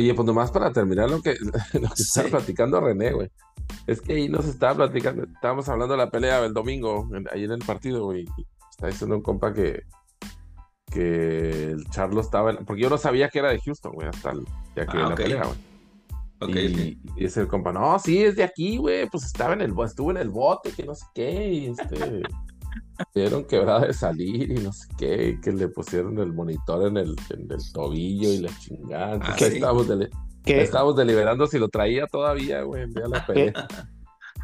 Oye, pues nomás para terminar lo que, lo que estaba platicando René, güey. Es que ahí nos estaba platicando, estábamos hablando de la pelea del domingo, ahí en el partido, güey. Está diciendo un compa que, que el Charlo estaba, porque yo no sabía que era de Houston, güey, hasta el día que ah, la pelea, güey. y, dice el compa, no, sí, es de aquí, güey, pues estaba en el, estuvo en el bote, que no sé qué, y este, Vieron quebrada de salir y no sé qué, que le pusieron el monitor en el, en el tobillo y la chingada. Ah, que estábamos, deliberando si lo traía todavía, güey, la pelea.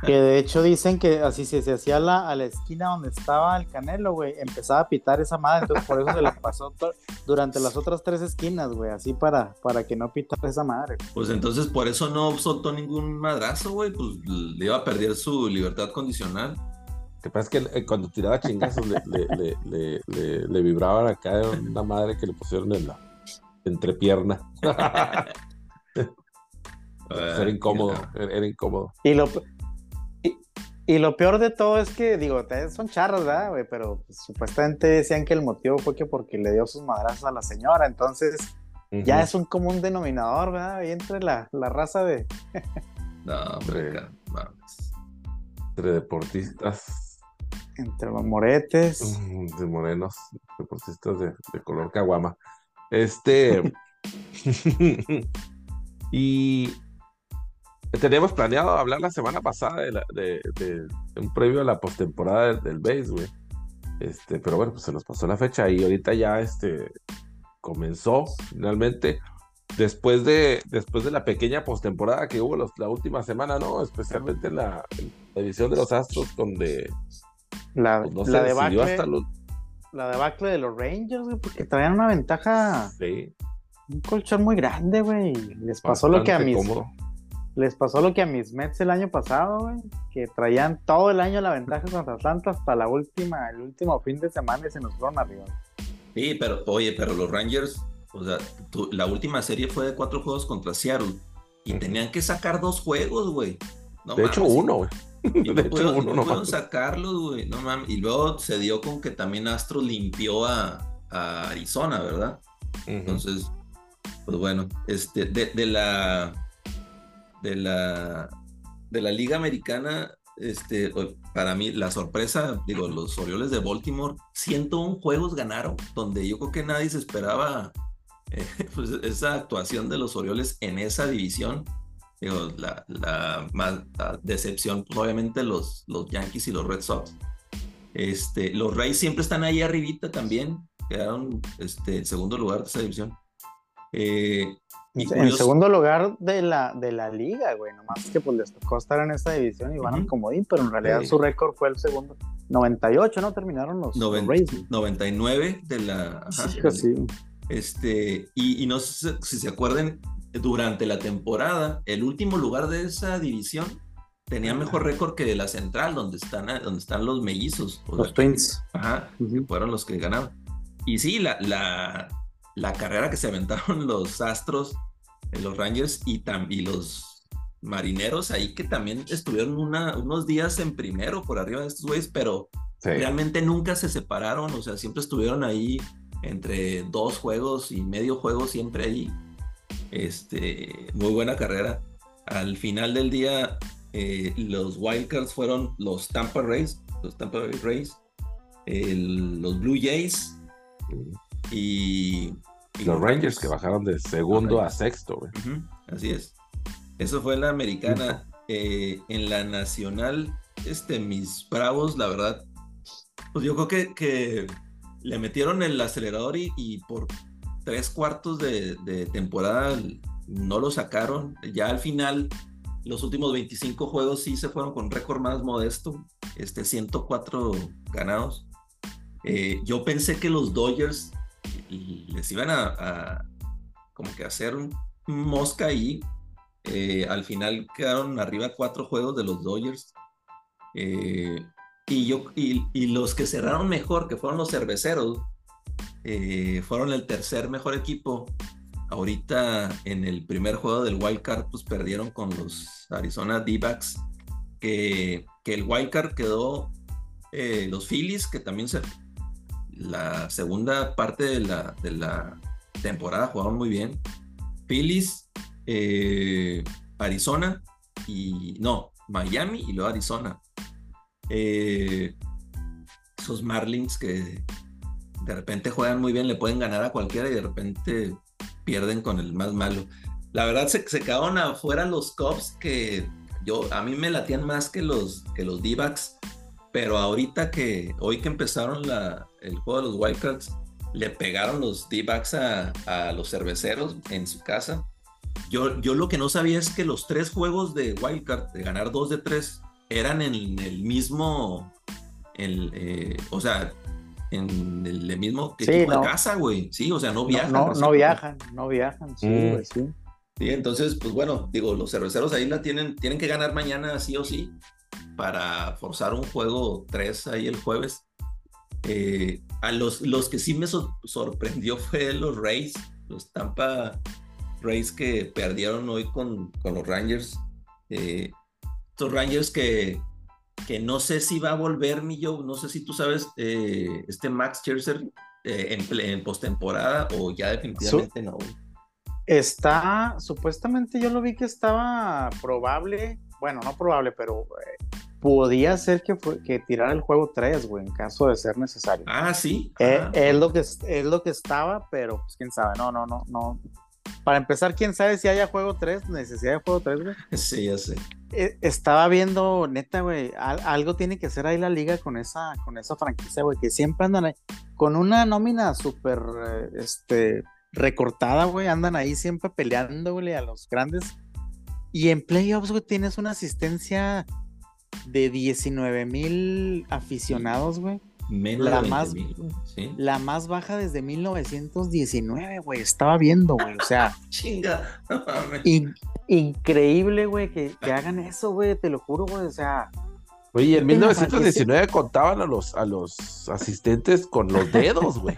Que de hecho dicen que así si se hacía la, a la esquina donde estaba el Canelo, güey, empezaba a pitar esa madre, entonces por eso se la pasó durante las otras tres esquinas, güey, así para, para que no pitara esa madre. Pues entonces por eso no soltó ningún madrazo, güey, pues le iba a perder su libertad condicional que pasa es que eh, cuando tiraba chingazos le, le, le, le, vibraban acá una madre que le pusieron en la entrepierna. era incómodo, era, incómodo. Y lo, y, lo peor de todo es que, digo, son charras, ¿verdad, güey? Pero pues, supuestamente decían que el motivo fue que porque le dio sus madrazos a la señora, entonces ya es un común denominador, ¿verdad? Y entre la, la raza de... no, hombre, entre deportistas entre los moretes. De morenos, deportistas de, de color caguama. Este. y teníamos planeado hablar la semana pasada de, un previo a la postemporada del, del güey. Este, pero bueno, pues se nos pasó la fecha y ahorita ya este comenzó finalmente. Después de, después de la pequeña postemporada que hubo la última semana, ¿no? Especialmente en la, en la edición de los Astros, donde la, pues la debacle, la debacle de los Rangers, güey, porque traían una ventaja. Sí. Un colchón muy grande, güey. Les pasó lo que a mis. Les pasó lo que a mis Mets el año pasado, güey. Que traían todo el año la ventaja contra Atlanta hasta la última, el último fin de semana y se nos fueron arriba. Sí, pero, oye, pero los Rangers, o sea, la última serie fue de cuatro juegos contra Seattle. Y tenían que sacar dos juegos, güey. de hecho, uno, güey. Y no, puedo, sacarlos, güey. No mames. Y luego se dio con que también Astro limpió a, Arizona, ¿verdad? Entonces, pues bueno, este, de, la de la de la Liga Americana, este, para mí, la sorpresa, digo, los Orioles de Baltimore, 101 juegos ganaron, donde yo creo que nadie se esperaba eh, pues, esa actuación de los Orioles en esa división Digo, la, la, más, decepción, pues obviamente los, los Yankees y los Red Sox. Este, los Rays siempre están ahí arribita también, quedaron este, en segundo lugar de esa división. Eh, en segundo lugar de la, de la liga, güey, nomás que pues les tocó estar en esta división y van al comodín, pero en realidad su récord fue el segundo. 98, ¿no? Terminaron los, Rays. 99 de la... sí, Este, y, y, no sé si se acuerdan, durante la temporada, el último lugar de esa división tenía mejor récord que la central, donde están, donde están los mellizos. Los Twins. Ajá, fueron los que ganaron. Y sí, la, la, la carrera que se aventaron los Astros, eh, los Rangers y, y los Marineros ahí que también estuvieron una, unos días en primero por arriba de estos güeyes, pero realmente nunca se separaron, o sea, siempre estuvieron ahí entre dos juegos y medio juego, siempre ahí este, muy buena carrera. Al final del día, eh, los Wildcards fueron los Tampa Rays, los Tampa Rays, los Blue Jays y, los Rangers que bajaron de segundo a sexto. así es. Eso fue la americana. Eh, en la nacional, este, mis bravos, la verdad, pues yo creo que, que le metieron el acelerador y, y por tres cuartos de, temporada no lo sacaron. Ya al final, los últimos 25 juegos sí se fueron con récord más modesto, este 104 ganados. Eh, yo pensé que los Dodgers les iban a, como que hacer mosca ahí. Eh, al final quedaron arriba cuatro juegos de los Dodgers. Eh, y, yo, y los que cerraron mejor, que fueron los cerveceros, eh, fueron el tercer mejor equipo. Ahorita en el primer juego del Wild Card, pues perdieron con los Arizona D-Backs, que, que, el Wild Card quedó eh, los Phillies, que también se, la segunda parte de la, temporada jugaron muy bien. Phillies, eh, Arizona y no, Miami y luego Arizona. Esos Marlins que de repente juegan muy bien, le pueden ganar a cualquiera y de repente pierden con el más malo. La verdad se, se quedaron afuera los Cubs que yo a mí me latían más que los que los D-backs, pero ahorita que hoy que empezaron la, el juego de los Wildcards le pegaron los D-backs a, a, los cerveceros en su casa. Yo, yo lo que no sabía es que los tres juegos de Wildcard, de ganar dos de tres, eran en el mismo, el, eh, o sea, en el, mismo equipo de casa, güey. Sí, o sea, no viajan. No, no, viajan, no viajan, sí, mm. sí. Sí, entonces, pues bueno, digo, los cerveceros ahí la tienen, tienen que ganar mañana sí o sí para forzar un juego 3 ahí el jueves. Eh, a los, los que sí me sorprendió fue los Rays, los Tampa Rays que perdieron hoy con, con los Rangers. Eh, estos Rangers que, que no sé si va a volver, mi yo, no sé si tú sabes, eh, este Max Scherzer en, en postemporada o ya definitivamente no. Está, supuestamente yo lo vi que estaba probable, bueno, no probable, pero eh, podía ser que, fue, que tirara el juego 3, güey, en caso de ser necesario. Ah, sí. Eh, ah, es, lo que, es lo que estaba, pero pues quién sabe, no, no, no, no. Para empezar, quién sabe si haya juego 3, necesidad de juego 3, güey. Sí, ya sé. Eh, estaba viendo, neta, güey, algo tiene que hacer ahí la liga con esa, con esa franquicia, güey, que siempre andan ahí, con una nómina súper, este, recortada, güey, andan ahí siempre peleando, güey, a los grandes. Y en playoffs, güey, tienes una asistencia de 19 mil aficionados, güey. La, más, la más baja desde 1919, güey. Estaba viendo, güey. O sea, chinga. increíble, güey, que, que, hagan eso, güey. Te lo juro, güey. O sea, Oye, en 1919 contaban a los, a los asistentes con los dedos, güey.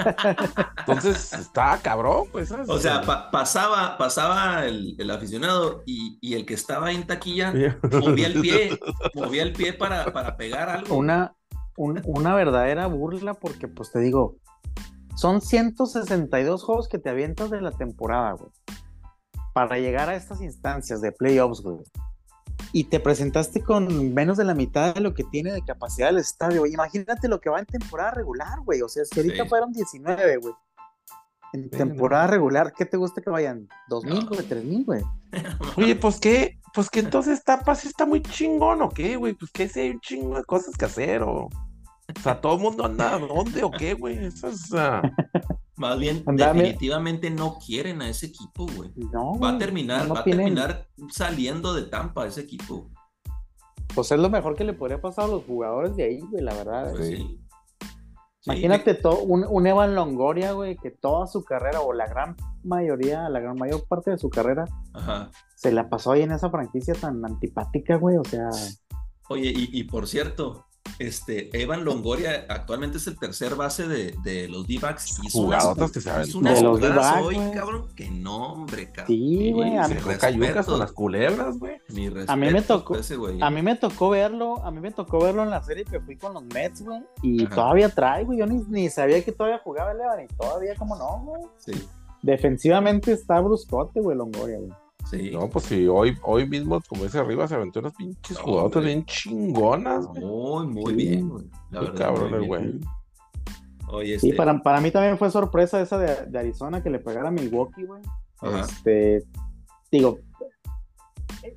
Entonces, estaba cabrón, pues. O sea, pasaba, pasaba el, aficionado y, el que estaba en taquilla movía el pie, movía el pie para, para pegar algo. Una, una verdadera burla porque, pues te digo, son 162 juegos que te avientas de la temporada, güey. Para llegar a estas instancias de playoffs, güey y te presentaste con menos de la mitad de lo que tiene de capacidad el estadio. Imagínate lo que va en temporada regular, güey. O sea, si ahorita fueron 19, güey. En temporada regular, ¿qué te gusta que vayan? ¿Dos mil, güey? ¿Tres mil, güey? Oye, pues qué, pues que entonces tapas está muy chingón, ¿o qué, güey? Pues que si hay un chingo de cosas que hacer, o. O sea, todo el mundo anda dónde o qué, güey. Eso es. Más bien, definitivamente no quieren a ese equipo, güey. No, va a terminar, va a terminar saliendo de Tampa ese equipo. Pues es lo mejor que le podría pasar a los jugadores de ahí, güey, la verdad. Pues sí. Imagínate todo, un, Evan Longoria, güey, que toda su carrera, o la gran mayoría, la gran mayor parte de su carrera, se la pasó ahí en esa franquicia tan antipática, güey, o sea. Oye, y por cierto, este, Evan Longoria actualmente es el tercer base de, de los D-backs. Y jugadores que saben. Es una de los hoy, cabrón. Que no, hombre, cabrón. Sí, güey. A, con las culebras, güey. A mí me tocó. a mí me tocó verlo. A mí me tocó verlo en la serie que fui con los Mets, güey. Y todavía trae, güey. Yo ni, ni, sabía que todavía jugaba el Evan. Y todavía, como no, güey. Sí. Defensivamente está bruscote, güey, Longoria, güey. No, pues sí, hoy, hoy mismo, como dice arriba, se aventó unas pinches jugadoras bien chingonas, Muy, muy bien, güey. La verdad, cabrón el güey. Oye, Sí, este para, para mí también fue sorpresa esa de, Arizona que le pegara a Milwaukee, güey. Este, digo,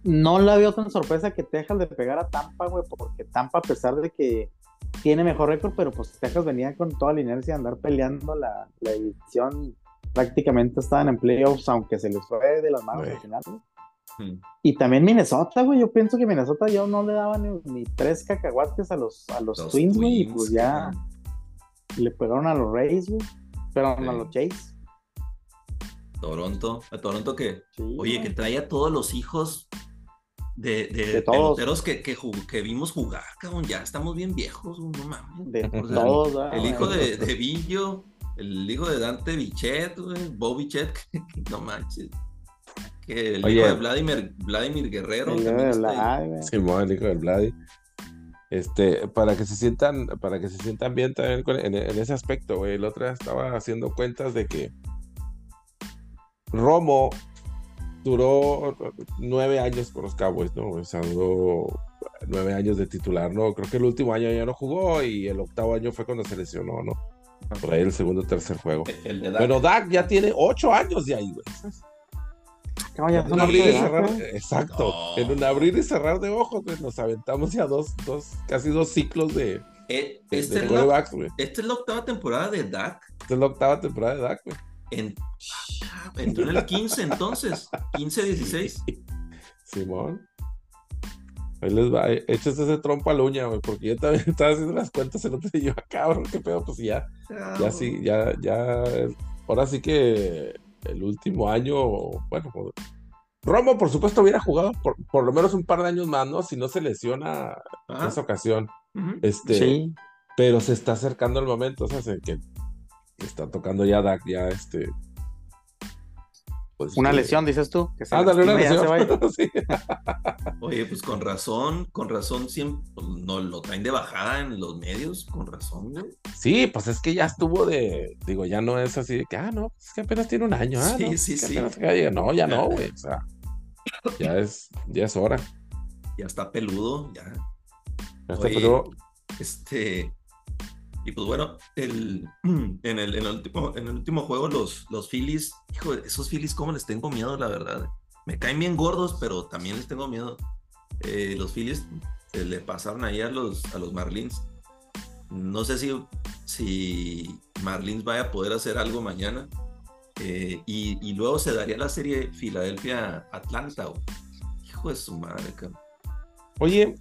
no la veo tan sorpresa que Texas le pegara a Tampa, güey, porque Tampa, a pesar de que tiene mejor récord, pero pues Texas venía con toda la inercia de andar peleando la, la edición prácticamente estaban en playoffs, aunque se les fue de las manos al final. Y también Minnesota, güey. Yo pienso que Minnesota ya no le daban ni, tres cacahuates a los, a los, Twins, güey. Y pues ya le pegaron a los Rays, güey. Pero a los Chase. Toronto. ¿A Toronto que? Oye, que trae a todos los hijos de, de, peloteros que, que, que, vimos jugar, cabrón. Ya estamos bien viejos, no mames. De todos, El hijo de, de Villo el hijo de Dante Bichet, güey, Bob Bichet, no manches. Que el hijo de Vladimir, Vladimir Guerrero. El hijo de Vladimir. Sí, el hijo de Vladimir. Este, para que se sientan, para que se sientan bien también en, ese aspecto, güey. El otro estaba haciendo cuentas de que Romo duró nueve años con los Cowboys, ¿no? O sea, duró nueve años de titular, ¿no? Creo que el último año ya no jugó y el octavo año fue cuando se lesionó, ¿no? Por ahí el segundo o tercer juego. El de Dak. Bueno, Dak ya tiene ocho años de ahí, güey. en un abrir y cerrar, exacto. En un abrir y cerrar de ojos, güey, nos aventamos ya dos, dos, casi dos ciclos de, eh, esta, es la, esta es la octava temporada de Dak. Esta es la octava temporada de Dak, güey. En, entró en el 15 entonces, 15-16. Simón. Ahí les va, eh, échese ese trompo a la uña, güey, porque yo también estaba haciendo las cuentas el otro día, yo, cabrón, qué pedo, pues ya, ya sí, ya, ya, ahora sí que el último año, bueno, Romo, por supuesto, hubiera jugado por, por, lo menos un par de años más, ¿no? Si no se lesiona en esa ocasión. Este, sí. Pero se está acercando el momento, o sea, que está tocando ya Dak, ya este. Pues, una lesión, dices tú. Que Ándale, una lesión. Oye, pues con razón, con razón siempre no lo traen de bajada en los medios, con razón, güey. Sí, pues es que ya estuvo de, digo, ya no es así de que, ah, no, es que apenas tiene un año, ah, sí, no, sí, sí. no, ya no, güey, o sea, ya es, ya es hora. Ya está peludo, ya. Ya está peludo. Este, y pues bueno, el, en, el, en, el último, en el último juego, los, los Phillies, hijo, esos Phillies, ¿cómo les tengo miedo, la verdad? Me caen bien gordos, pero también les tengo miedo. Eh, los Phillies eh, le pasaron ahí a los, a los Marlins. No sé si, si Marlins vaya a poder hacer algo mañana. Eh, y, y, luego se daría la serie Filadelfia-Atlanta. Hijo de su madre, cabrón. Oye,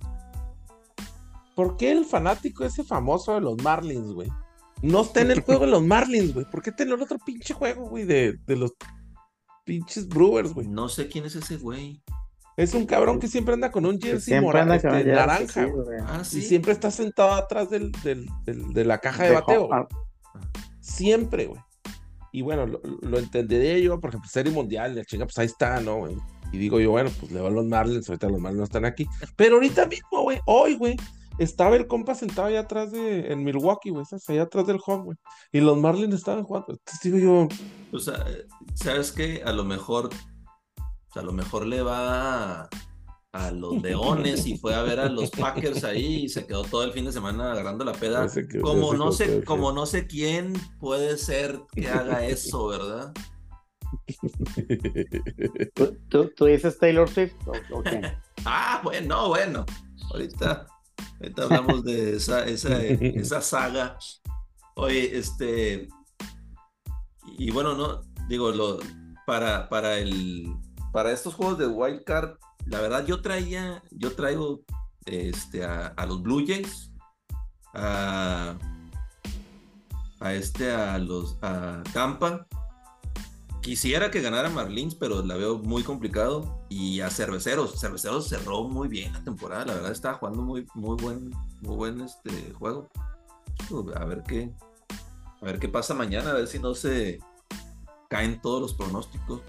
¿por qué el fanático ese famoso de los Marlins, güey? No está en el juego de los Marlins, güey. ¿Por qué tiene el otro pinche juego, güey, de, los pinches Brewers, güey? No sé quién es ese güey. Es un cabrón que siempre anda con un jersey morado, este, naranja. ah, ¿sí? Y siempre está sentado atrás del, de la caja de, bateo. Siempre, güey. Y bueno, lo, lo, entendería yo, por ejemplo, Serie Mundial, la chinga, pues ahí está, ¿no, güey? Y digo yo, bueno, pues le va a los Marlins, ahorita los Marlins no están aquí. Pero ahorita mismo, güey, hoy, güey, estaba el compa sentado allá atrás de, en Milwaukee, güey, allá atrás del home, güey. Y los Marlins estaban jugando. Entonces digo yo. O sea, ¿sabes qué? A lo mejor, o sea, a lo mejor le va a, los Leones y fue a ver a los Packers ahí y se quedó todo el fin de semana agarrando la peda. como no sé, como no sé quién puede ser que haga eso, ¿verdad? ¿Tú, dices Taylor Swift ah, bueno, bueno. Ahorita Ahorita hablamos de esa, esa, esa saga. Oye, este. Y bueno, no, digo, lo, para, para, el, para estos juegos de Wild Card, la verdad yo traía, yo traigo este, a, los Blue Jays, a, a este, a los, a Tampa, Quisiera que ganara Marlins, pero la veo muy complicado. Y a Cerveceros. Cerveceros cerró muy bien la temporada. La verdad estaba jugando muy, muy buen, muy buen este juego. A ver qué. A ver qué pasa mañana, a ver si no se caen todos los pronósticos.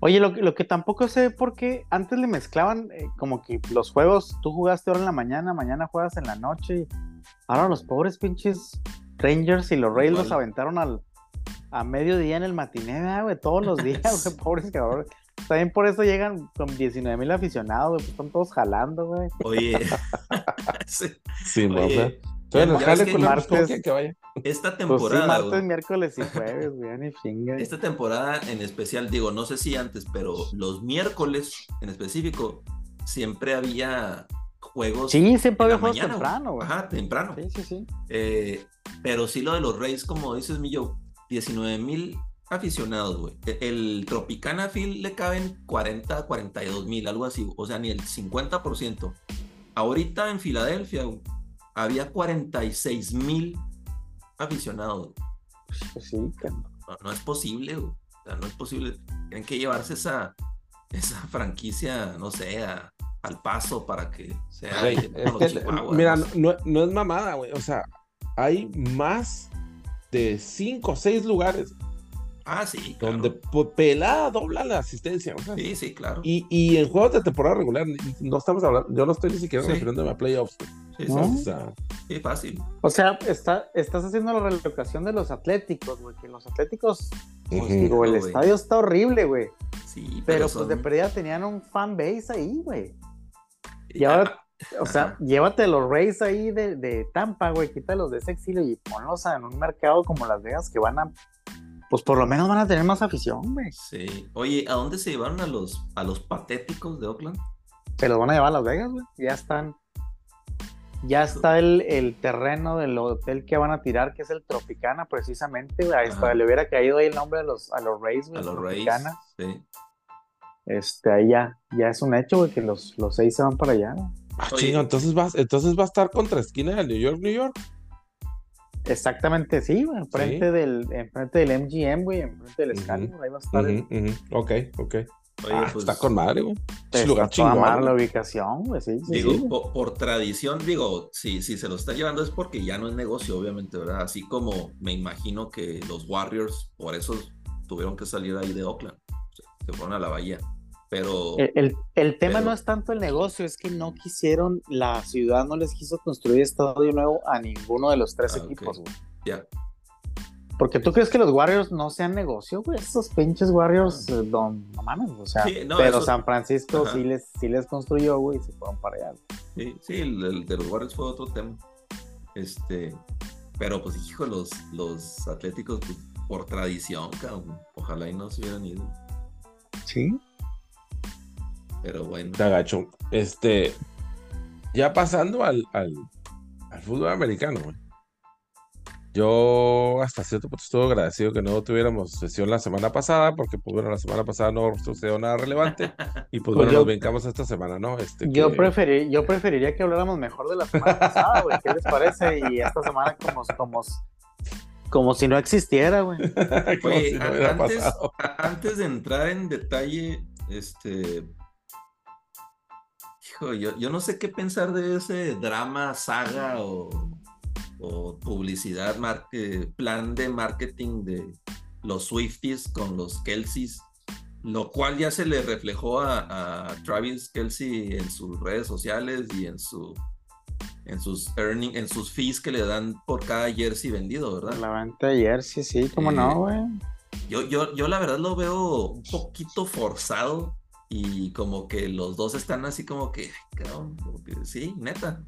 Oye, lo, lo que tampoco sé por qué antes le mezclaban eh, como que los juegos, tú jugaste ahora en la mañana, mañana juegas en la noche. Ahora los pobres pinches Rangers y los Rays los aventaron al, a mediodía en el matiné, güey, todos los días, güey, pobres cabrones. También por eso llegan con 19 mil aficionados, güey, pues están todos jalando, güey. Oye. sí, sí oye, bueno, jale con martes, que vaya. Esta temporada. Pues sí, martes, miércoles y jueves, güey, ni chinga. Esta temporada en especial, digo, no sé si antes, pero los miércoles en específico, siempre había juegos. Sí, siempre había juegos temprano, güey. Ajá, temprano. Sí, sí, sí. Eh, pero sí lo de los Rays, como dices, Millo, 19 mil aficionados, güey. E, el Tropicana Field le caben 40, 42 mil, algo así. O sea, ni el 50%. Ahorita en Filadelfia había 46 mil aficionados. Pues sí, no, no, es posible, güey. O sea, no es posible. Tienen que llevarse esa, esa franquicia, no sé, al paso para que sea. mira, no, no, es mamada, güey. O sea, hay más de 5 o 6 lugares. Ah, sí. Donde pelada dobla la asistencia. sí, sí, claro. Y, y, en juegos de temporada regular, no estamos hablando, yo no estoy ni siquiera refiriéndome a playoffs. Sí, o sea, sí, fácil. O sea, está, estás haciendo la relocación de los atléticos, güey, que los atléticos Pues digo, el estadio está horrible, güey. Sí, pero, pues de perdida tenían un fan base ahí, güey. Y ahora, o sea, llévate los Rays ahí de, de Tampa, güey, quítalos de ese exilio y ponlos en un mercado como Las Vegas que van a pues por lo menos van a tener más afición, güey. Sí. Oye, ¿a dónde se llevaron a los, a los patéticos de Oakland? Se los van a llevar a Las Vegas, güey. Ya están. Ya está el, el, terreno del hotel que van a tirar, que es el Tropicana, precisamente. Güey. Ahí está, le hubiera caído ahí el nombre a los, a los Rays, güey. A los Tropicana. Rays, sí. Este, ahí ya, ya es un hecho, güey, que los, los seis se van para allá. Ah, chingo, entonces va, entonces va a estar contra esquina de New York, New York. Exactamente, sí, enfrente, del, enfrente del MGM, güey, enfrente del Excalibur, ahí va a estar. Ok, ok. Oye, ah, pues, está con madre, güey. Es lugar chingón. la ubicación, güey, sí. sí digo, sí. Por, por, tradición, digo, si, si se lo está llevando es porque ya no es negocio, obviamente, ¿verdad? Así como me imagino que los Warriors, por eso tuvieron que salir ahí de Oakland. Se fueron a la bahía. Pero. El, el, el tema pero, no es tanto el negocio, es que no quisieron, la ciudad no les quiso construir estadio nuevo a ninguno de los tres ah, equipos, güey. Okay. Ya. Porque tú crees que los Warriors no sean negocio, güey. Esos pinches Warriors, eh, don, no mames, o sea. Sí, no, pero eso... San Francisco sí les, sí les construyó, güey, y se fueron para allá. Sí, sí, el, el, de los Warriors fue otro tema. Este. Pero pues, hijo, los, los Atléticos, pues, por tradición, cabrón, ojalá y no se hubieran ido. Sí. Pero bueno. Te agacho. Este. Ya pasando al, al, al fútbol americano, güey. Yo hasta cierto punto estuve agradecido que no tuviéramos sesión la semana pasada, porque pues bueno, la semana pasada no sucedió nada relevante y pues, pues bueno, yo, nos brincamos esta semana, ¿no? Este, yo, que... preferí, yo preferiría que habláramos mejor de la semana pasada, güey, ¿qué les parece? Y esta semana como, como, como si no existiera, güey. Oye, si no antes, antes de entrar en detalle, este, Hijo, yo, yo, no sé qué pensar de ese drama, saga o, o publicidad, plan de marketing de los Swifties con los Kelseys, lo cual ya se le reflejó a, a Travis Kelsey en sus redes sociales y en su en sus earning, en sus fees que le dan por cada jersey vendido, ¿verdad? La venta de jersey, sí, cómo eh, no, güey. Yo, yo, yo la verdad lo veo un poquito forzado y como que los dos están así como que, cabrón, sí, neta.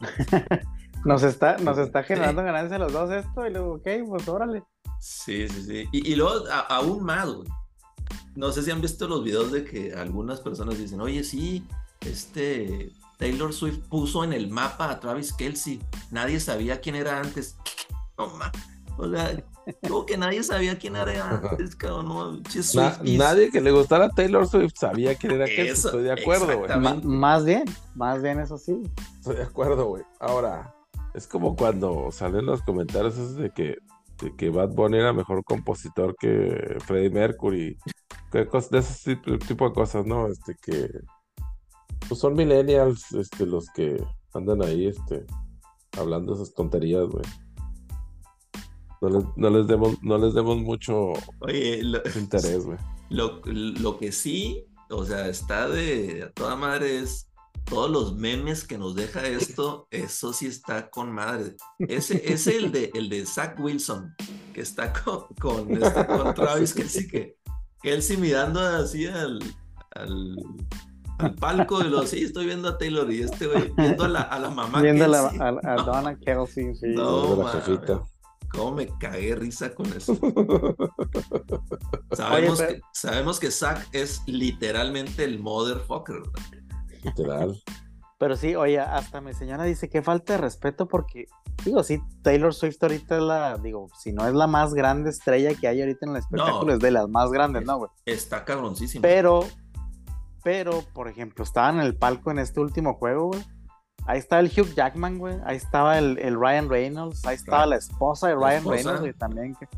nos está, nos está generando sí. ganancias los dos esto y luego, ok, pues órale. Sí, sí, sí. Y, y luego a, aún más, güey. No sé si han visto los videos de que algunas personas dicen, oye, sí, este Taylor Swift puso en el mapa a Travis Kelsey. Nadie sabía quién era antes. No, ma. O sea, como que nadie sabía quién era antes, cabrón. No, Na, nadie que le gustara Taylor Swift sabía quién era Kelsey. Estoy de acuerdo, güey. Más bien, más bien eso sí. Estoy de acuerdo, güey. Ahora, es como cuando salen los comentarios esos de que, de que Bad Bunny era mejor compositor que Freddie Mercury. Que cosas, de ese tipo, tipo, de cosas, ¿no? Este que. Pues son millennials este, los que andan ahí este, hablando esas tonterías, güey. No les, no les, demos, no les demos mucho Oye, lo, interés, güey. Lo, lo, que sí, o sea, está de a toda madre es todos los memes que nos deja esto, eso sí está con madre. Ese es el de el de Zach Wilson, que está con, con, este, con Travis, que sí que, que él sí mirando así al, al, al palco de los sí, estoy viendo a Taylor y este güey viendo a la, a la mamá. Viendo a, la, a, a, Donna Kelsey, sí. No, man, ¿Cómo me cagué risa con eso? sabemos, Oye, pero... que, sabemos que Zack es literalmente el motherfucker. Literal. Pero sí, oye, hasta mi señora dice que falta de respeto porque, digo, sí, Taylor Swift ahorita es la, digo, si no es la más grande estrella que hay ahorita en el espectáculo, no, es de las más grandes, es, ¿no, güey? Está cabroncísimo. Pero, pero, por ejemplo, estaba en el palco en este último juego, güey. Ahí estaba el Hugh Jackman, güey. Ahí estaba el, el, Ryan Reynolds. Ahí estaba la esposa de Ryan esposa? Reynolds, güey, también. Que...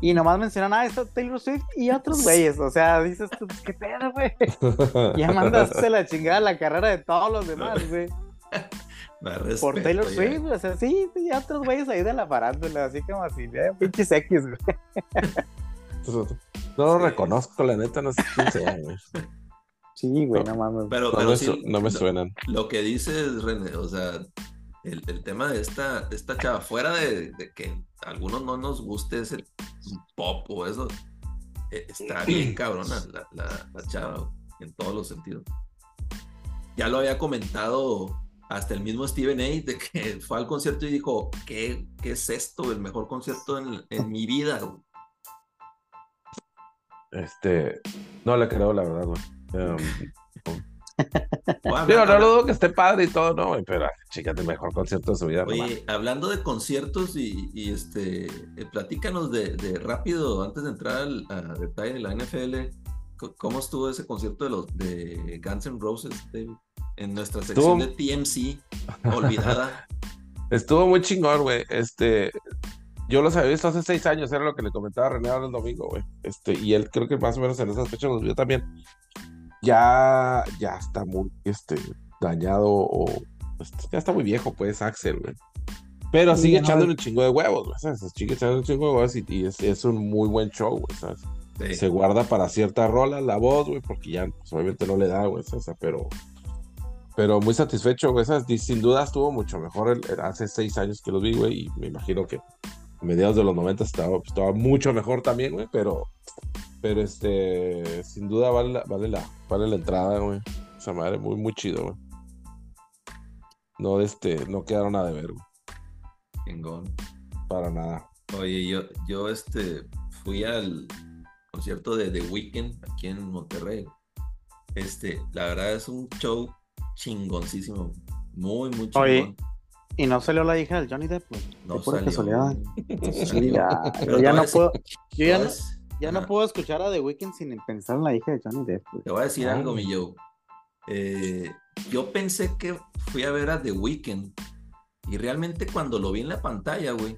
Y nomás mencionan, ah, está Taylor Swift y otros güeyes. O sea, dices tú, pues, qué pedo, güey. ya mandaste la chingada la carrera de todos los demás, güey. Respeto, Por Taylor. Swift, güey. O sea, sí, y otros güeyes ahí de la farándula, así como así, eh, pinches X, güey. no lo reconozco, la neta, no sé quién sea, güey. Sí, güey, no, no mames. Pero, no, pero me, sí, no me suenan. Lo, lo, que dices, René, o sea, el, el tema de esta, de esta chava, fuera de, de, que a algunos no nos guste ese pop o eso, eh, está bien cabrona la, la, chava, en todos los sentidos. Ya lo había comentado hasta el mismo Steven A. de que fue al concierto y dijo, ¿qué, qué es esto? El mejor concierto en, en mi vida. Este, no le creo la verdad, güey. Um, no lo dudo que esté padre y todo, no, pero chécate el mejor concierto de su vida. Oye, hablando de conciertos y, este, eh, platícanos de, rápido, antes de entrar al, a detalle de la NFL, ¿cómo estuvo ese concierto de los de Guns N' Roses, En nuestra sección de TMC, olvidada. estuvo muy chingón, güey. Este, yo los había visto hace seis años, era lo que le comentaba a René ahora el domingo, güey. Este, y él creo que más o menos en esas fechas los vio también ya, ya está muy este, dañado o este, ya está muy viejo, pues, Axel, güey. Pero sigue echándole un chingo de huevos, ¿sabes? Sigue echándole un chingo de huevos y, es, un muy buen show, güey, ¿sabes? Se guarda para cierta rola la voz, güey, porque ya pues, obviamente no le da, güey, ¿sabes? Pero, pero muy satisfecho, güey, ¿sabes? Sin duda estuvo mucho mejor hace seis años que los vi, güey, y me imagino que mediados de los 90 estaba, estaba mucho mejor también, güey, pero pero este, sin duda vale la, vale la, vale la entrada, güey. Esa madre, muy, muy chido, güey. No, este, no quedaron a deber, güey. Chingón. Para nada. Oye, yo, yo este, fui al concierto de The Weeknd aquí en Monterrey. Este, la verdad es un show chingoncísimo. Muy, muy chingón. Oye, y no salió la hija del Johnny Depp, güey. No salió. ya, ya no puedo. Yo ya no, ya no puedo escuchar a The Weeknd sin pensar en la hija de Johnny Depp. Te voy a decir algo, mi Joe. Eh, yo pensé que fui a ver a The Weeknd y realmente cuando lo vi en la pantalla, güey,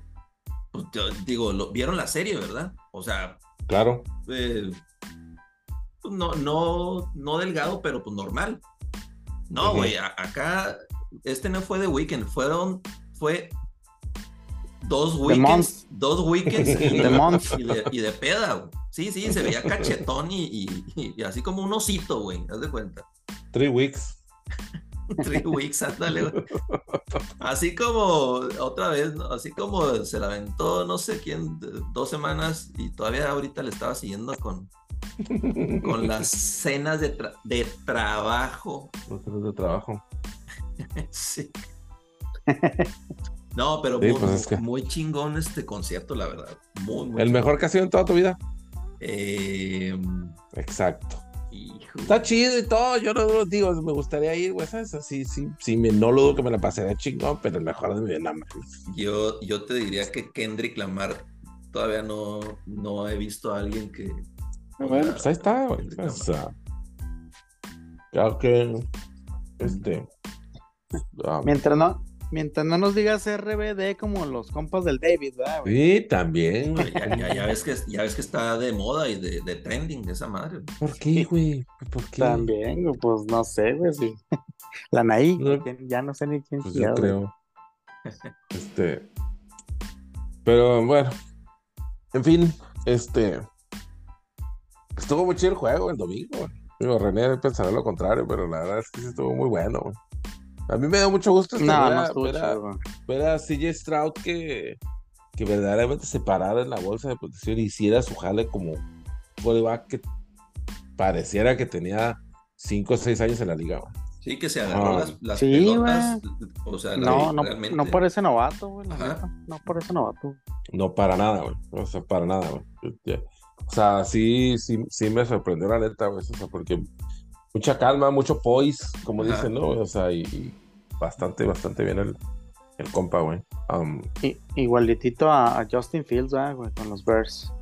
pues digo, lo, vieron la serie, ¿verdad? O sea, claro. Eh, pues, no, no, no delgado, pero pues normal. No, güey, acá este no fue The Weeknd, fueron, fue dos weekends, dos weekends y, de, y, de, peda, Sí, sí, se veía cachetón y, y, así como un osito, güey, haz de cuenta. Three weeks. Three weeks, ándale, güey. Así como, otra vez, así como se la aventó, no sé quién, dos semanas y todavía ahorita le estaba siguiendo con, con las cenas de, de trabajo. Las cenas de trabajo. sí. No, pero pues muy, chingón este concierto, la verdad. Muy, ¿El mejor que ha sido en toda tu vida? Eh, Exacto. Está chido y todo, yo no lo digo, me gustaría ir, güey, ¿sabes? Sí, sí, sí, me, no lo dudo que me la pasaría chingón, pero el mejor de mi vida, Yo, yo te diría que Kendrick Lamar todavía no, no he visto a alguien que... Bueno, pues ahí está, güey. O sea, creo que, este... Mientras no, Mientras no nos digas RBD como los compas del David, ¿verdad? Sí, también. Ya, ves que, ya ves que está de moda y de, de trending esa madre. ¿Por qué, güey? ¿Por qué? También, pues no sé, güey. Sí. La Naí, ya no sé ni quién pues yo creo. Este. Pero bueno. En fin, este. Estuvo muy chido el juego el domingo. Digo, René pensará lo contrario, pero la verdad es que sí estuvo muy bueno. Güey. A mí me da mucho gusto este, ver, a, CJ Stroud que, que verdaderamente se parara en la bolsa de protección y hiciera su jale como coreback que pareciera que tenía 5 o 6 años en la liga. Sí, que se agarró las, las pelotas. O sea, no, no, no por ese novato, güey. No por ese novato. No, para nada, güey. O sea, para nada, güey. O sea, sí, sí, sí me sorprendió la neta, güey. O sea, porque mucha calma, mucho poise, como dicen, ¿no? O sea, y, bastante, bastante bien el, el compa, güey. Um, igualitito a, Justin Fields, güey, con los Bears.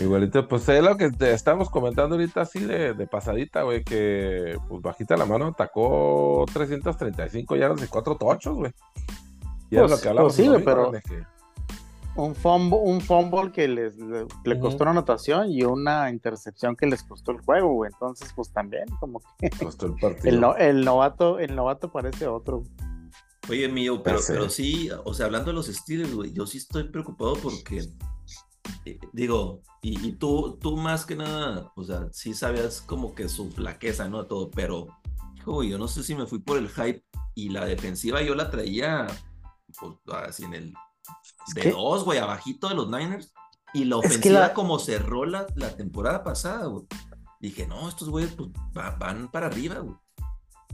Igualito, pues es lo que te estamos comentando ahorita así de, de pasadita, güey, que pues bajita la mano atacó 335 yardas y cuatro tochos, güey. Y es lo que hablamos. Pues sí, pero un fumble, un fumble que les, le, costó una anotación y una intercepción que les costó el juego, güey. Entonces, pues también, como que costó el, partido. el, novato, el novato parece otro. Oye, mío, pero, pero sí, o sea, hablando de los Steelers, güey, yo sí estoy preocupado porque, eh, digo, y, tú, tú más que nada, o sea, sí sabías como que su flaqueza, ¿no? Todo, pero, hijo, yo no sé si me fui por el hype y la defensiva yo la traía, pues, así en el de dos, güey, abajito de los Niners. Y la ofensiva como cerró la, la temporada pasada, güey. Dije, no, estos güeyes pues, van para arriba, güey.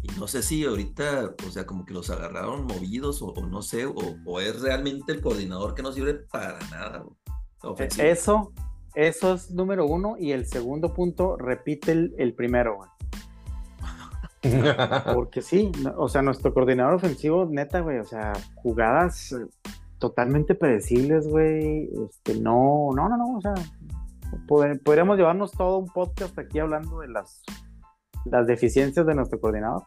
Y no sé si ahorita, o sea, como que los agarraron movidos o, no sé, o, es realmente el coordinador que no sirve para nada. Güey. Eso, eso es número uno. Y el segundo punto, repite el, el primero, güey. Porque sí, o sea, nuestro coordinador ofensivo, neta, güey, o sea, jugadas eh, totalmente predecibles, güey. Este, no, no, no, no, o sea, podríamos llevarnos todo un podcast aquí hablando de las, las deficiencias de nuestro coordinador.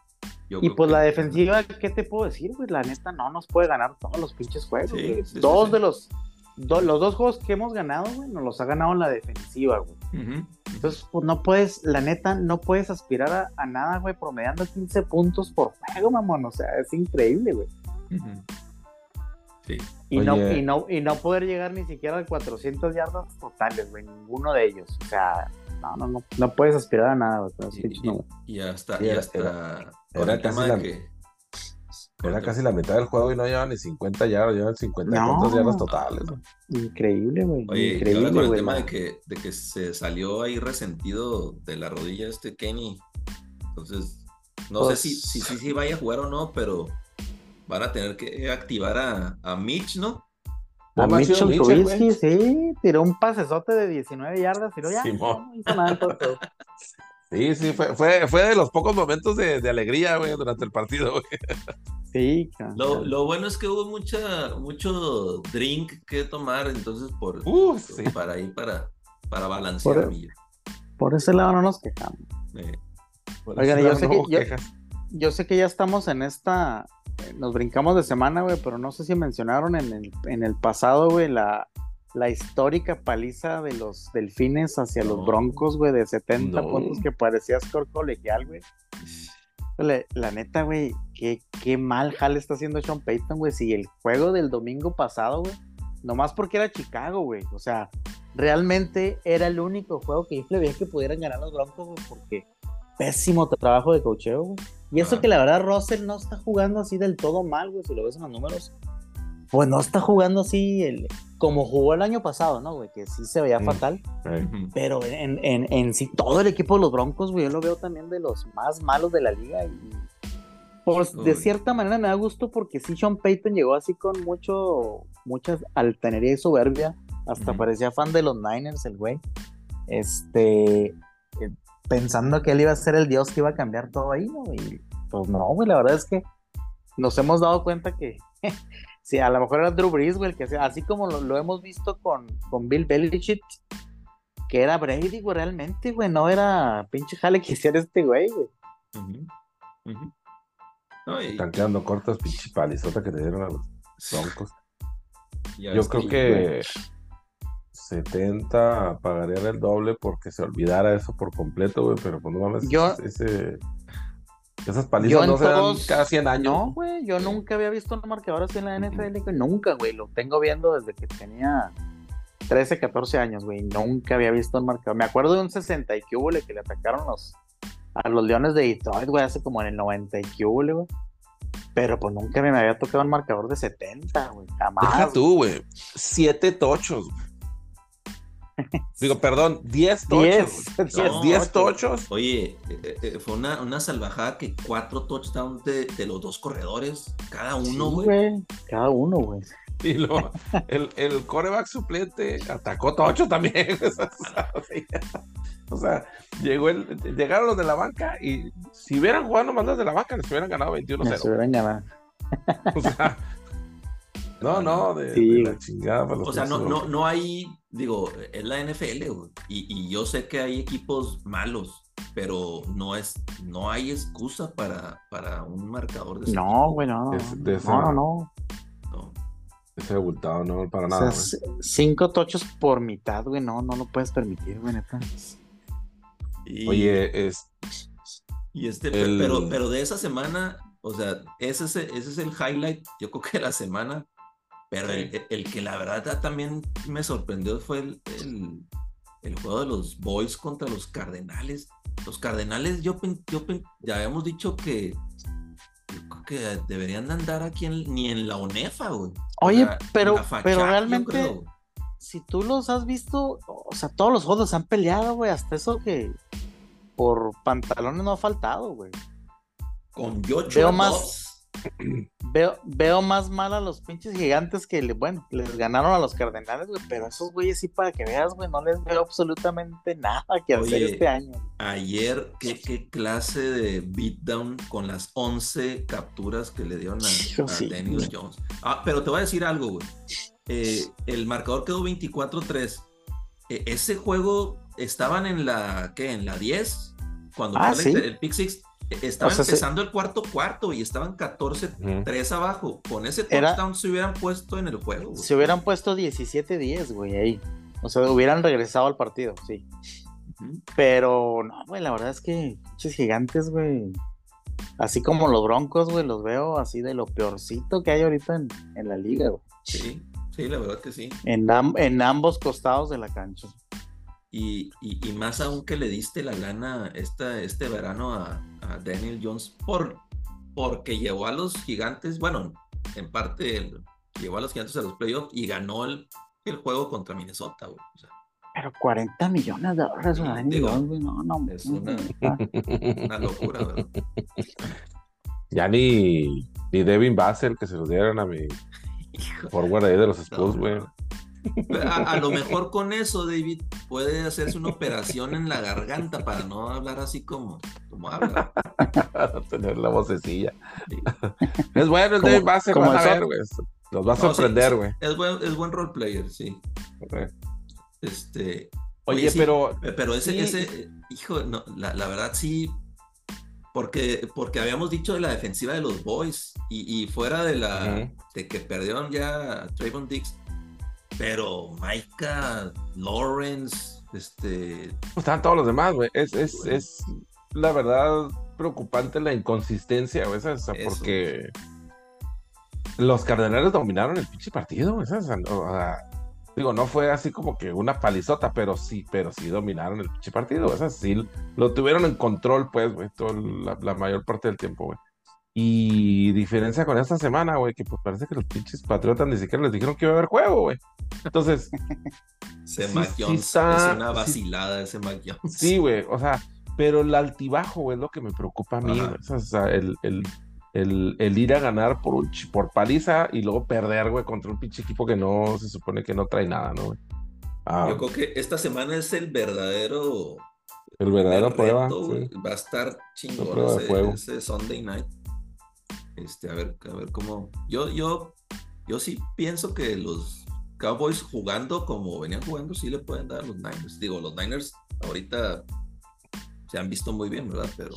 y pues la defensiva, ¿qué te puedo decir, güey? La neta no nos puede ganar todos los pinches juegos. dos de los, los dos juegos que hemos ganado, güey, nos los ha ganado en la defensiva, güey. Entonces, pues no puedes, la neta, no puedes aspirar a, nada, güey, promediando 15 puntos por juego, mamón. O sea, es increíble, güey. Sí. Y, no, y, no, y no poder llegar ni siquiera a 400 yardas totales, güey, ninguno de ellos. O sea, no, no, no, no puedes aspirar a nada, güey. Y, hasta, y hasta, era, casi la, que... Era casi la mitad del juego y no llevan ni 50 yardas, llevan 50 no, yardas totales. Increíble, güey. Oye, increíble, con el tema de que, de que se salió ahí resentido de la rodilla este Kenny. Entonces, no sé si, si, si, si vaya a jugar o no, pero van a tener que activar a, a Mitch, ¿no? A Mitchell Trubisky, sí, tiró un pasesote de 19 yardas, tiró ya, no hizo nada Sí, sí, fue, fue, fue de los pocos momentos de, de alegría, güey, durante el partido, güey. Sí, lo, lo, bueno es que hubo mucha, mucho drink que tomar, entonces, por, uh, sí. para ir para, para balancear. Por, por, ese lado no nos quejamos. Oigan, yo sé, que, yo, yo sé que ya estamos en esta, nos brincamos de semana, güey, pero no sé si mencionaron en el, en el pasado, güey, la, la histórica paliza de los delfines hacia los broncos, güey, de 70 puntos que parecía score colegial, güey. La, neta, güey, qué, qué mal jale está haciendo Sean Payton, güey. Si el juego del domingo pasado, güey, nomás porque era Chicago, güey. O sea, realmente era el único juego que yo le veía que pudieran ganar los broncos, güey, porque pésimo trabajo de cocheo, güey. Y eso que la verdad Russell no está jugando así del todo mal, güey, si lo ves en los números. Pues no está jugando así el, como jugó el año pasado, ¿no, güey? Que sí se veía fatal. Pero en, en, en, sí, todo el equipo de los Broncos, güey, yo lo veo también de los más malos de la liga. Y pues de cierta manera me da gusto porque sí, Sean Payton llegó así con mucho, mucha altanería y soberbia. Hasta parecía fan de los Niners, el güey. Este, eh, pensando que él iba a ser el dios que iba a cambiar todo ahí, ¿no? Y pues no, güey, la verdad es que nos hemos dado cuenta que sí, a lo mejor era Drew Brees, güey, el que así como lo, hemos visto con, con Bill Belichick, que era Brady, güey, realmente, güey, no era pinche jale que hiciera este güey, güey. Están quedando cortas, pinche palizota que te dieron a los broncos. Yo creo que 70 pagaría el doble porque se olvidara eso por completo, güey, pero pues no mames, yo, ese, esas palizas no se dan cada 100 años. No, güey, yo nunca había visto un marcador así en la NFL, nunca, güey, lo tengo viendo desde que tenía 13, 14 años, güey, nunca había visto un marcador. Me acuerdo de un 60 y que le atacaron los, a los Leones de Detroit, güey, hace como en el 90 y güey. Pero pues nunca me había tocado un marcador de 70, güey, jamás. Deja tú, güey, 7 tochos, güey. Digo, perdón, 10 tochos. 10 tochos. Oye, eh, eh, fue una, una, salvajada que cuatro touchdowns de, de los dos corredores, cada uno, güey. cada uno, güey. Y lo, el, el coreback suplente atacó tocho también. o sea, llegó el, llegaron los de la banca y si hubieran jugado nomás los de la banca, les hubieran ganado 21-0. Se hubieran ganado. O sea, no, no, de, la chingada. o sea, no, no, no hay, digo, es la NFL, y, y, yo sé que hay equipos malos, pero no es, no hay excusa para, para un marcador de No, güey, no. no, no, no. Ese abultado, no, para nada. cinco tochos por mitad, güey, no, no lo puedes permitir, güey, neta. Oye, es. Y este, pero, pero de esa semana, o sea, ese es, ese es el highlight, yo creo que de la semana, pero el, que la verdad también me sorprendió fue el, el, juego de los Boys contra los Cardenales. Los Cardenales, yo, yo ya habíamos dicho que, que deberían andar aquí ni en la UNEFA, güey. Oye, pero, pero realmente si tú los has visto, o sea, todos los juegos han peleado, güey, hasta eso que por pantalones no ha faltado, güey. Con Yocho Veo más, veo, veo más mal a los pinches gigantes que, bueno, les ganaron a los cardenales, güey, pero esos güeyes sí, para que veas, güey, no les veo absolutamente nada que hacer este año. Ayer, ¿qué, ¿qué, clase de beatdown con las 11 capturas que le dieron a, a Daniel Jones. Ah, pero te voy a decir algo, güey. Eh, el marcador quedó 24-3. E, ese juego estaban en la, ¿qué? En la 10, cuando Ah, ¿sí? el, el pick six. Estaba O sea, se- empezando el cuarto cuarto y estaban 14-3 abajo. Con ese Era- touchdown se hubieran puesto en el juego. güey. Se hubieran puesto 17-10, güey, ahí. O sea, hubieran regresado al partido, sí. Pero, no, güey, la verdad es que pinches gigantes, güey. Así como los broncos, güey, los veo así de lo peorcito que hay ahorita en, en la liga, güey. Sí, sí, la verdad que sí. En, am- en ambos costados de la cancha. Y, y- y más aún que le diste la gana esta, este verano a, a Daniel Jones por, porque llevó a los gigantes, bueno, en parte el- llevó a los gigantes a los playoffs y ganó el, el juego contra Minnesota, güey. O sea, Pero 40 millones de dólares, digo, güey, no, no. es una- una locura, ¿verdad? Ya ni, ni Devin Basel que se los dieron a mi forward ahí de los Spurs, güey. A, a lo mejor con eso, David, puede hacerse una operación en la garganta para no hablar así como, como habla. Para tener la vocecilla. Es bueno el como van a ver, güey. Los va a No, sí, sorprender, sí, güey. Es buen, es buen role player, sí. Este, Oye, sí, pero Pe- Pero ese, Sí. ese hijo, no, la, la verdad sí, porque, porque habíamos dicho de la defensiva de los Boys y, y fuera de la de que perdieron ya a Trayvon Dix, pero Micah, Lawrence, este, pues, estaban todos los demás, güey. Es, es, es la verdad preocupante la inconsistencia, güey. O sea, porque los Cardenales dominaron el pinche partido, güey. O sea, no, o sea, digo, no fue así como que una palizota, pero sí, pero sí dominaron el pinche partido, güey, ¿sabes? Sí, lo tuvieron en control, pues, güey, toda la, la mayor parte del tiempo, güey. Y diferencia con esta semana, güey, que pues parece que los pinches patriotas ni siquiera les dijeron que iba a haber juego, güey. Entonces, ese Sí, Mac sí Jones, está- es una sí. vacilada ese Mac Jones. Sí, güey, o sea, pero el altibajo güey, es lo que me preocupa a mí, güey, o sea, el, el, el, el ir a ganar por, un, por paliza y luego perder, güey, contra un pinche equipo que no se supone que no trae nada, ¿no, güey? Ah, Yo creo que esta semana es el verdadero el verdadero reto, prueba. Va a estar chingón ese, ese Sunday night. Este, a ver, a ver cómo. Yo, yo, yo sí pienso que los Cowboys jugando como venían jugando, sí le pueden dar a los Niners. Digo, los Niners ahorita se han visto muy bien, ¿verdad? Pero,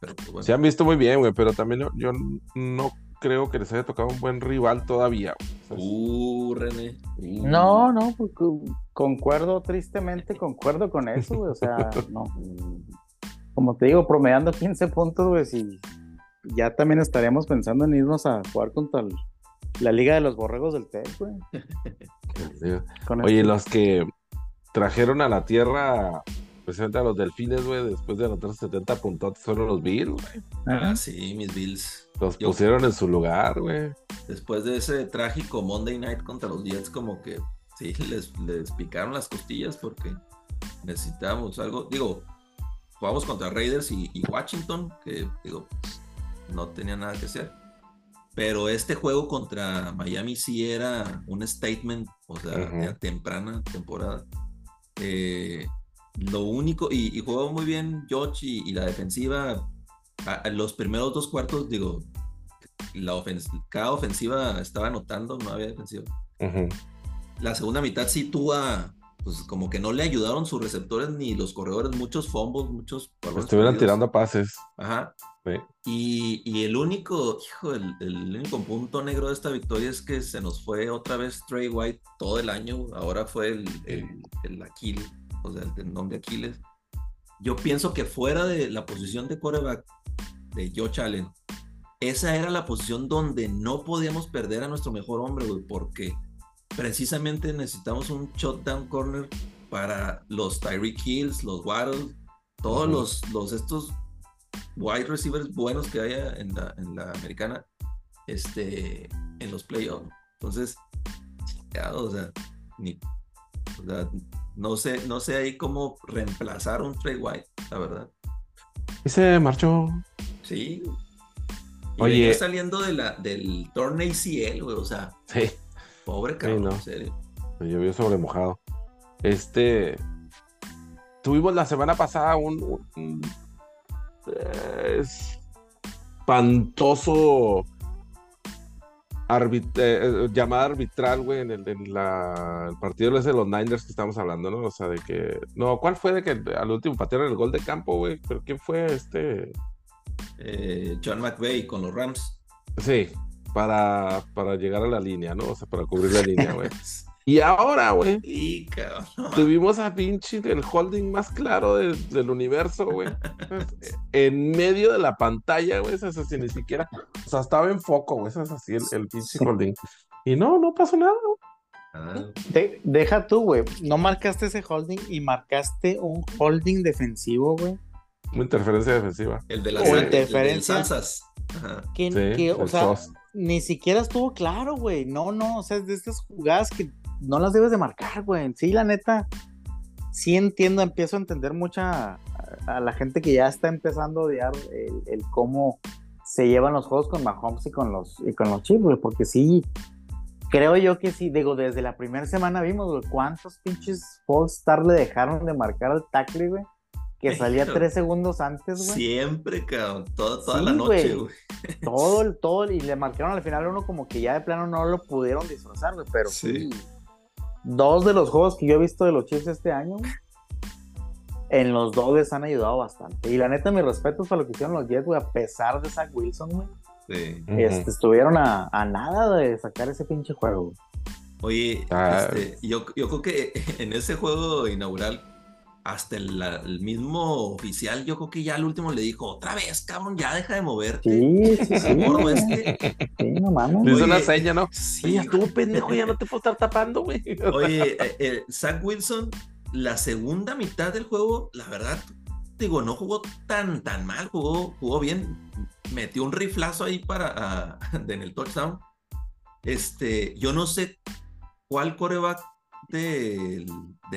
pero pues, bueno. Se han visto muy bien, güey, pero también yo, yo no creo que les haya tocado un buen rival todavía, Uh, René. uh. No, no, pues, co- concuerdo tristemente, concuerdo con eso, güey. O sea, no. Como te digo, promediando 15 puntos, güey, si ya también estaríamos pensando en irnos a jugar contra el- la Liga de los Borregos del TEC, güey. Oye, este- los que trajeron a la tierra, precisamente a los delfines, güey, después de anotar 70 puntos, fueron los Bills, güey. Ah, sí, mis Bills. Los Yo- pusieron en su lugar, güey. Después de ese trágico Monday night contra los Jets, como que sí, les, les picaron las costillas porque necesitábamos algo. Digo, jugamos contra Raiders y, y Washington, que digo, no tenía nada que hacer. Pero este juego contra Miami sí era un statement, o sea, Ujú. de temprana temporada. Eh, lo único, y, y jugó muy bien George y, y la defensiva. A- a los primeros dos cuartos, digo, la ofens- cada ofensiva estaba anotando, no había defensiva. Ujú. La segunda mitad sí tuvo, pues como que no le ayudaron sus receptores ni los corredores, muchos fumbles, muchos Estuvieron tirando pases. Ajá. Sí. Y, y el único, hijo, el, el único punto negro de esta victoria es que se nos fue otra vez Trey White todo el año. Ahora fue el, el, el Aquiles, o sea, el tendón de Aquiles. Yo pienso que fuera de la posición de quarterback de Josh Allen, esa era la posición donde no podíamos perder a nuestro mejor hombre, güey, porque precisamente necesitamos un shutdown corner para los Tyreek Hills, los Waddle, todos los, los estos wide receivers buenos que haya en la, en la americana, este, en los playoffs. Entonces, ya, o sea, ni, O sea, no sé, no sé ahí cómo reemplazar un Trey White, la verdad. Y se marchó. Sí. Y Oye. saliendo de la, del torneo ACL, güey, o sea. Sí. Pobre cabrón, en serio. Llovió sobre mojado. Este. Tuvimos la semana pasada un, espantoso eh, llamada arbitral, güey, en, el, partido de los Niners que estamos hablando, ¿no? O sea, de que. No, ¿cuál fue de que al último patearon el gol de campo, güey? ¿Pero quién fue este? Eh, John McVeigh con los Rams. Sí, para, para llegar a la línea, ¿no? O sea, para cubrir la línea, güey. Y ahora, güey, tuvimos a pinche el holding más claro del universo, güey. en medio de la pantalla, güey, eso así, ni siquiera, o sea, estaba en foco, güey, eso es así, el, pinche holding. Y no, no pasó nada, ah. deja tú, güey, no marcaste ese holding y marcaste un holding defensivo, güey. Una interferencia defensiva. El de las interferencia. Que, o sea, ni siquiera estuvo claro, güey. No, no, o sea, es de estas jugadas que no las debes de marcar, güey. Sí, la neta, sí entiendo, empiezo a entender mucha a, la gente que ya está empezando a odiar el, cómo se llevan los juegos con Mahomes y con los, y con los Chiefs, güey, porque sí, creo yo que sí, digo, desde la primera semana vimos, güey, cuántos pinches false le dejaron de marcar al tackle, güey. Que salía tres segundos antes, güey. Siempre, cabrón. Toda, toda la noche, güey. Todo, el, todo, y le marcaron al final uno como que ya de plano no lo pudieron disfrazar, güey. Pero sí dos de los juegos que yo he visto de los Chiefs este año, en los dos les han ayudado bastante. Y la neta, mi respeto para lo que hicieron los Jets, güey, a pesar de Zach Wilson, güey. Sí. Este, estuvieron a, nada de sacar ese pinche juego. Oye, ah. este, yo, yo creo que en ese juego inaugural hasta el, mismo oficial, yo creo que ya al último le dijo, otra vez, cabrón, ya deja de moverte. Sí, sí, sí. Este. Sí, no mames. Es una seña, ¿no? Sí, ya estuvo pendejo, ya no te puedo estar tapando, güey. Oye, eh, eh, Zach Wilson, la segunda mitad del juego, la verdad, digo, no jugó tan, tan mal, jugó, jugó bien. Metió un riflazo ahí para, en el touchdown. Este, yo no sé cuál coreback de,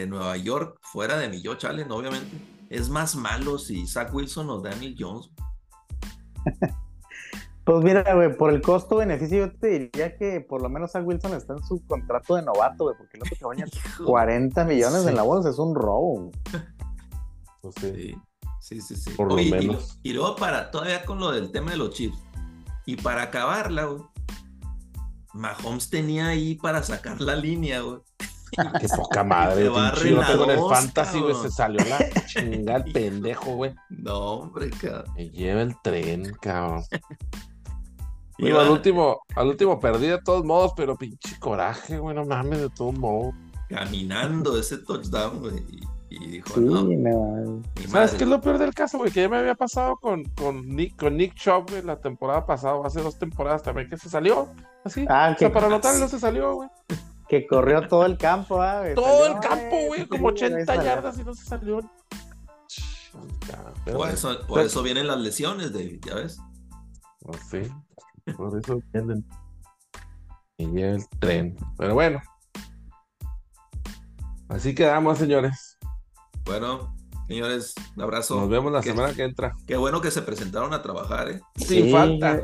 Nueva York, fuera de mi Josh Allen, obviamente, es más malo si Zach Wilson o Daniel Jones. Pues mira, güey, por el costo-beneficio, yo te diría que por lo menos Zach Wilson está en su contrato de novato, güey, porque el otro que baña 40 millones en la bolsa es un robo. Pues sí. sí, sí, sí. Por lo menos. Y, luego para, todavía con lo del tema de los chips, y para acabarla, güey, Mahomes tenía ahí para sacar la línea, güey. Qué poca madre. Yo el fantasy, güey. Se salió la chingada el pendejo, güey. No, hombre, cabrón. Me lleva el tren, cabrón. Digo, al último, al último perdí de todos modos, pero pinche coraje, güey, no mames, de todos modos. Caminando ese touchdown, güey. Y, dijo, no. ¿Sabes qué es lo peor del caso, güey? Que ya me había pasado con, con Nick, con Nick Chubb, güey, la temporada pasada, hace dos temporadas también, que se salió. Así. Ah, o sea, para no se salió, güey. Que corrió todo el campo, ¿ah? Todo el campo, güey, como 80 yardas y no se salió. Por eso, por eso vienen las lesiones, David, ¿ya ves? Oh, sí, por eso vienen. Y el tren. Pero bueno. Así quedamos, señores. Bueno, señores, un abrazo. Nos vemos la semana que entra. Qué bueno que se presentaron a trabajar, ¿eh? Sin falta.